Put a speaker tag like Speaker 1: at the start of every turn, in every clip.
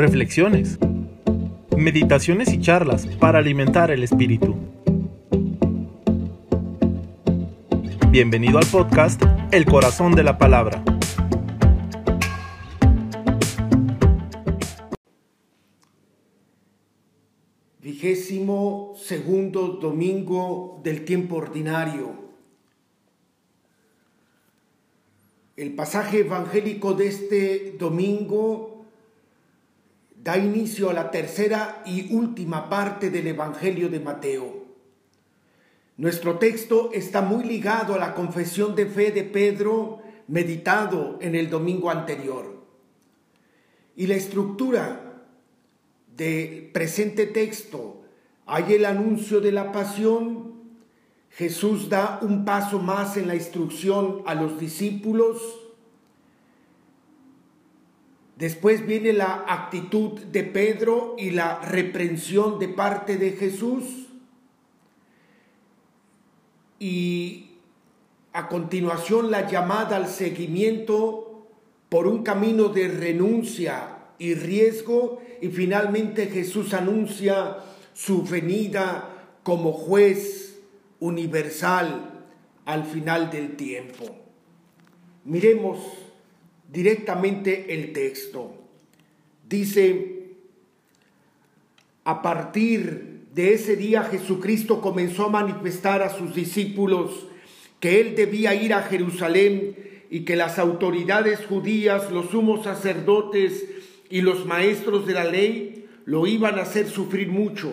Speaker 1: reflexiones, meditaciones y charlas para alimentar el espíritu. Bienvenido al podcast El Corazón de la Palabra.
Speaker 2: Vigésimo segundo domingo del tiempo ordinario. El pasaje evangélico de este domingo da inicio a la tercera y última parte del Evangelio de Mateo. Nuestro texto está muy ligado a la confesión de fe de Pedro meditado en el domingo anterior. Y la estructura del presente texto hay el anuncio de la pasión, Jesús da un paso más en la instrucción a los discípulos. Después viene la actitud de Pedro y la reprensión de parte de Jesús. Y a continuación la llamada al seguimiento por un camino de renuncia y riesgo. Y finalmente Jesús anuncia su venida como juez universal al final del tiempo. Miremos directamente el texto. Dice, a partir de ese día Jesucristo comenzó a manifestar a sus discípulos que él debía ir a Jerusalén y que las autoridades judías, los sumos sacerdotes y los maestros de la ley lo iban a hacer sufrir mucho,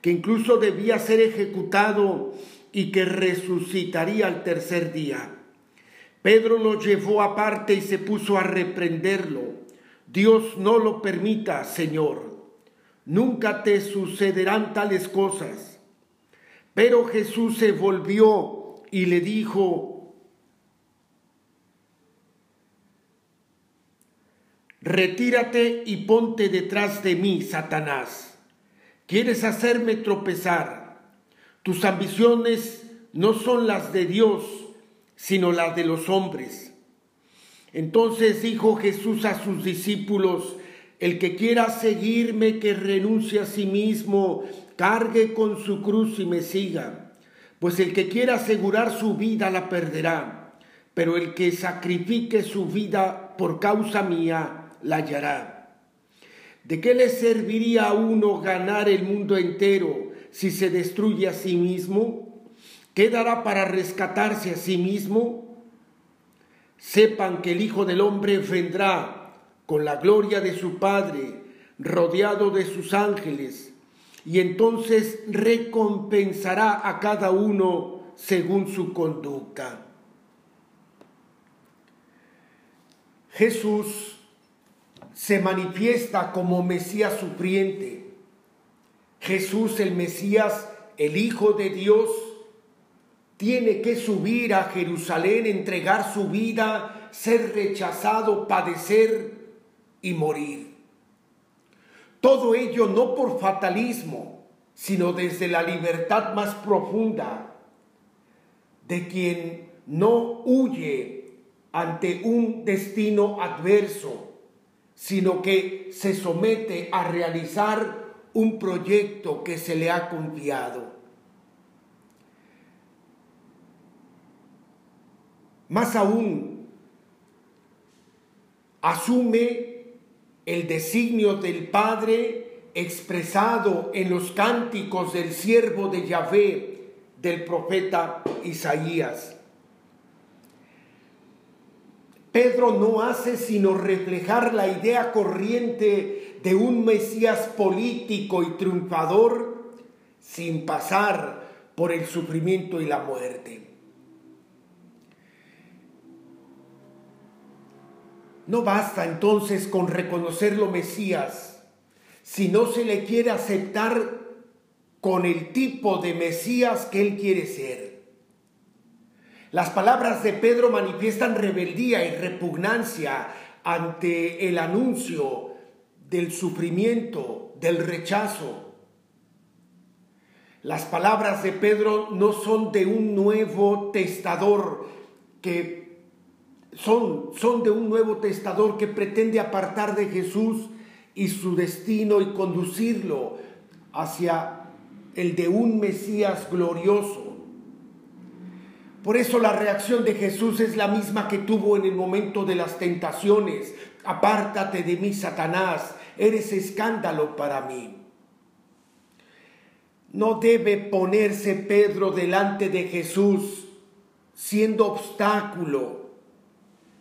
Speaker 2: que incluso debía ser ejecutado y que resucitaría al tercer día. Pedro lo llevó aparte y se puso a reprenderlo. Dios no lo permita, Señor. Nunca te sucederán tales cosas. Pero Jesús se volvió y le dijo, Retírate y ponte detrás de mí, Satanás. ¿Quieres hacerme tropezar? Tus ambiciones no son las de Dios, sino las de los hombres. Entonces dijo Jesús a sus discípulos, el que quiera seguirme, que renuncie a sí mismo, cargue con su cruz y me siga. Pues el que quiera asegurar su vida la perderá, pero el que sacrifique su vida por causa mía la hallará. ¿De qué le serviría a uno ganar el mundo entero? si se destruye a sí mismo? ¿Qué dará para rescatarse a sí mismo? Sepan que el Hijo del Hombre vendrá con la gloria de su Padre, rodeado de sus ángeles, y entonces recompensará a cada uno según su conducta. Jesús se manifiesta como Mesías sufriente Jesús el Mesías, el Hijo de Dios, tiene que subir a Jerusalén, entregar su vida, ser rechazado, padecer y morir. Todo ello no por fatalismo, sino desde la libertad más profunda de quien no huye ante un destino adverso, sino que se somete a realizar un proyecto que se le ha confiado. Más aún, asume el designio del Padre expresado en los cánticos del siervo de Yahvé del profeta Isaías. Pedro no hace sino reflejar la idea corriente de un Mesías político y triunfador sin pasar por el sufrimiento y la muerte. No basta entonces con reconocerlo Mesías si no se le quiere aceptar con el tipo de Mesías que él quiere ser. Las palabras de Pedro manifiestan rebeldía y repugnancia ante el anuncio del sufrimiento, del rechazo. Las palabras de Pedro no son de un nuevo testador que son, son de un nuevo testador que pretende apartar de Jesús y su destino y conducirlo hacia el de un Mesías glorioso. Por eso la reacción de Jesús es la misma que tuvo en el momento de las tentaciones. Apártate de mí, Satanás, eres escándalo para mí. No debe ponerse Pedro delante de Jesús siendo obstáculo,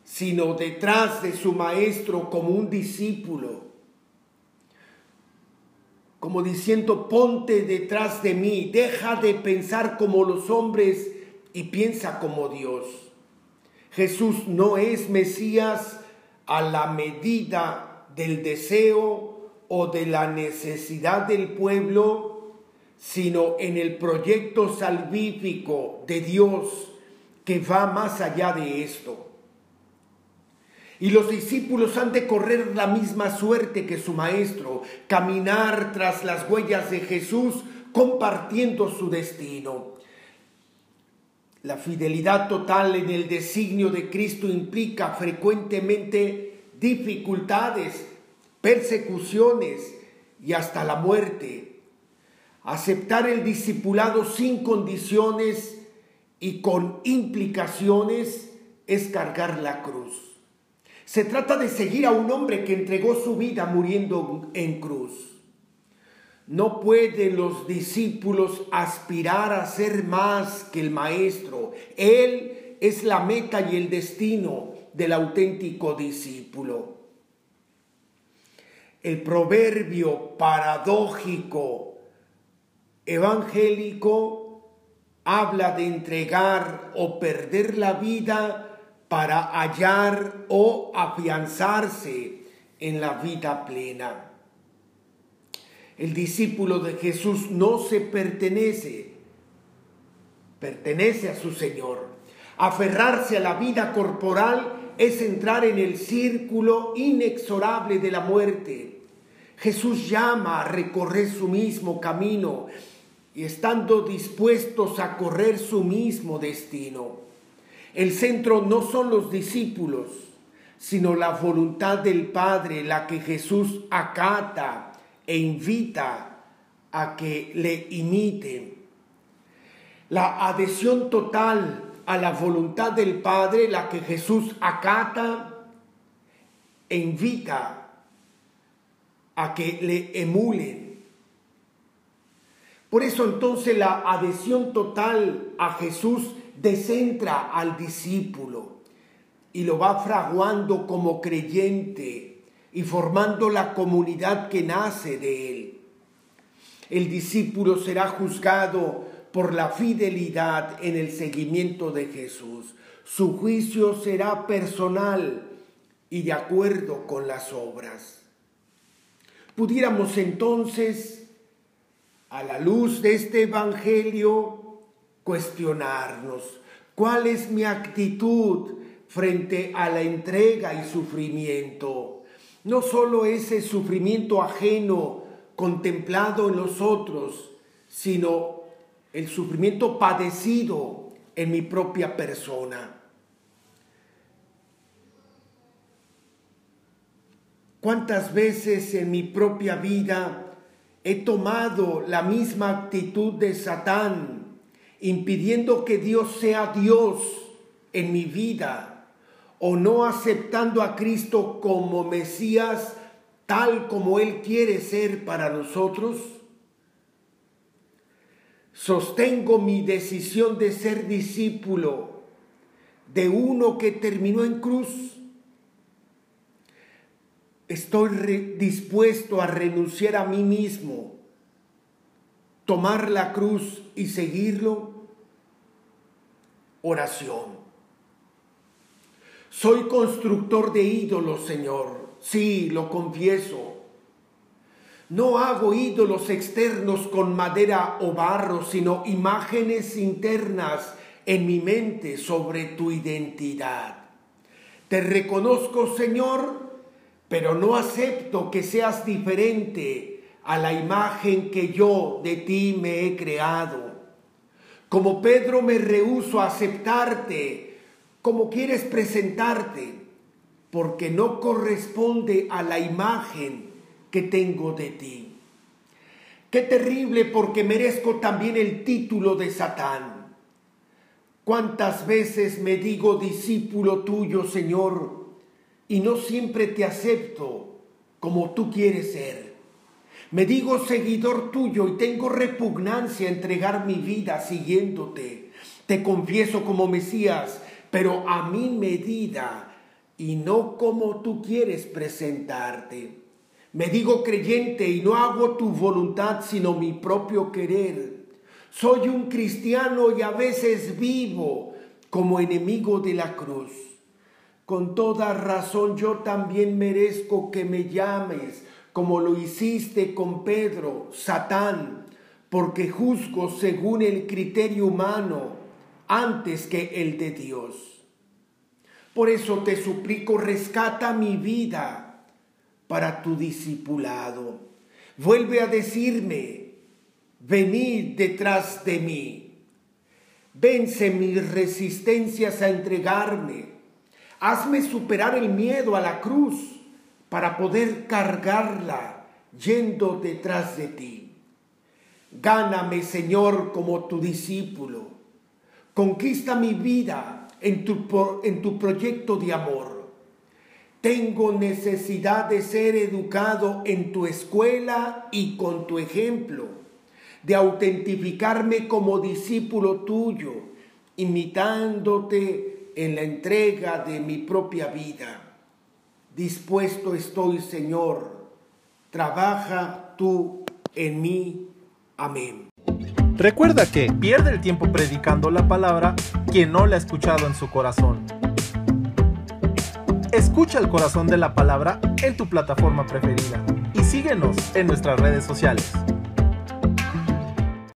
Speaker 2: sino detrás de su maestro como un discípulo como diciendo, ponte detrás de mí, deja de pensar como los hombres y piensa como Dios. Jesús no es Mesías a la medida del deseo o de la necesidad del pueblo, sino en el proyecto salvífico de Dios que va más allá de esto. Y los discípulos han de correr la misma suerte que su maestro, caminar tras las huellas de Jesús compartiendo su destino. La fidelidad total en el designio de Cristo implica frecuentemente dificultades, persecuciones y hasta la muerte. Aceptar el discipulado sin condiciones y con implicaciones es cargar la cruz. Se trata de seguir a un hombre que entregó su vida muriendo en cruz. No pueden los discípulos aspirar a ser más que el Maestro. Él es la meta y el destino del auténtico discípulo. El proverbio paradójico evangélico habla de entregar o perder la vida para hallar o afianzarse en la vida plena. El discípulo de Jesús no se pertenece, pertenece a su Señor. Aferrarse a la vida corporal es entrar en el círculo inexorable de la muerte. Jesús llama a recorrer su mismo camino y estando dispuestos a correr su mismo destino. El centro no son los discípulos, sino la voluntad del Padre, la que Jesús acata e invita a que le imiten. La adhesión total a la voluntad del Padre, la que Jesús acata e invita a que le emulen. Por eso entonces la adhesión total a Jesús descentra al discípulo y lo va fraguando como creyente y formando la comunidad que nace de él. El discípulo será juzgado por la fidelidad en el seguimiento de Jesús. Su juicio será personal y de acuerdo con las obras. Pudiéramos entonces, a la luz de este Evangelio, cuestionarnos cuál es mi actitud frente a la entrega y sufrimiento. No solo ese sufrimiento ajeno contemplado en los otros, sino el sufrimiento padecido en mi propia persona. ¿Cuántas veces en mi propia vida he tomado la misma actitud de Satán impidiendo que Dios sea Dios en mi vida o no aceptando a Cristo como Mesías tal como Él quiere ser para nosotros? Sostengo mi decisión de ser discípulo de uno que terminó en cruz. Estoy dispuesto a renunciar a mí mismo, tomar la cruz y seguirlo oración. Soy constructor de ídolos, Señor. Sí, lo confieso. No hago ídolos externos con madera o barro, sino imágenes internas en mi mente sobre tu identidad. Te reconozco, Señor, pero no acepto que seas diferente a la imagen que yo de ti me he creado. Como Pedro me rehuso a aceptarte como quieres presentarte, porque no corresponde a la imagen que tengo de ti. Qué terrible porque merezco también el título de Satán. ¿Cuántas veces me digo discípulo tuyo, Señor, y no siempre te acepto como tú quieres ser? Me digo seguidor tuyo y tengo repugnancia a entregar mi vida siguiéndote. Te confieso como Mesías, pero a mi medida y no como tú quieres presentarte. Me digo creyente y no hago tu voluntad sino mi propio querer. Soy un cristiano y a veces vivo como enemigo de la cruz. Con toda razón yo también merezco que me llames, como lo hiciste con Pedro, Satán, porque juzgo según el criterio humano antes que el de Dios. Por eso te suplico, rescata mi vida para tu discipulado. Vuelve a decirme, venid detrás de mí. Vence mis resistencias a entregarme. Hazme superar el miedo a la cruz para poder cargarla yendo detrás de ti. Gáname, Señor, como tu discípulo. Conquista mi vida en tu, en tu proyecto de amor. Tengo necesidad de ser educado en tu escuela y con tu ejemplo, de autentificarme como discípulo tuyo, imitándote en la entrega de mi propia vida. Dispuesto estoy, Señor. Trabaja tú en mí. Amén.
Speaker 1: Recuerda que pierde el tiempo predicando la palabra quien no la ha escuchado en su corazón. Escucha el corazón de la palabra en tu plataforma preferida y síguenos en nuestras redes sociales.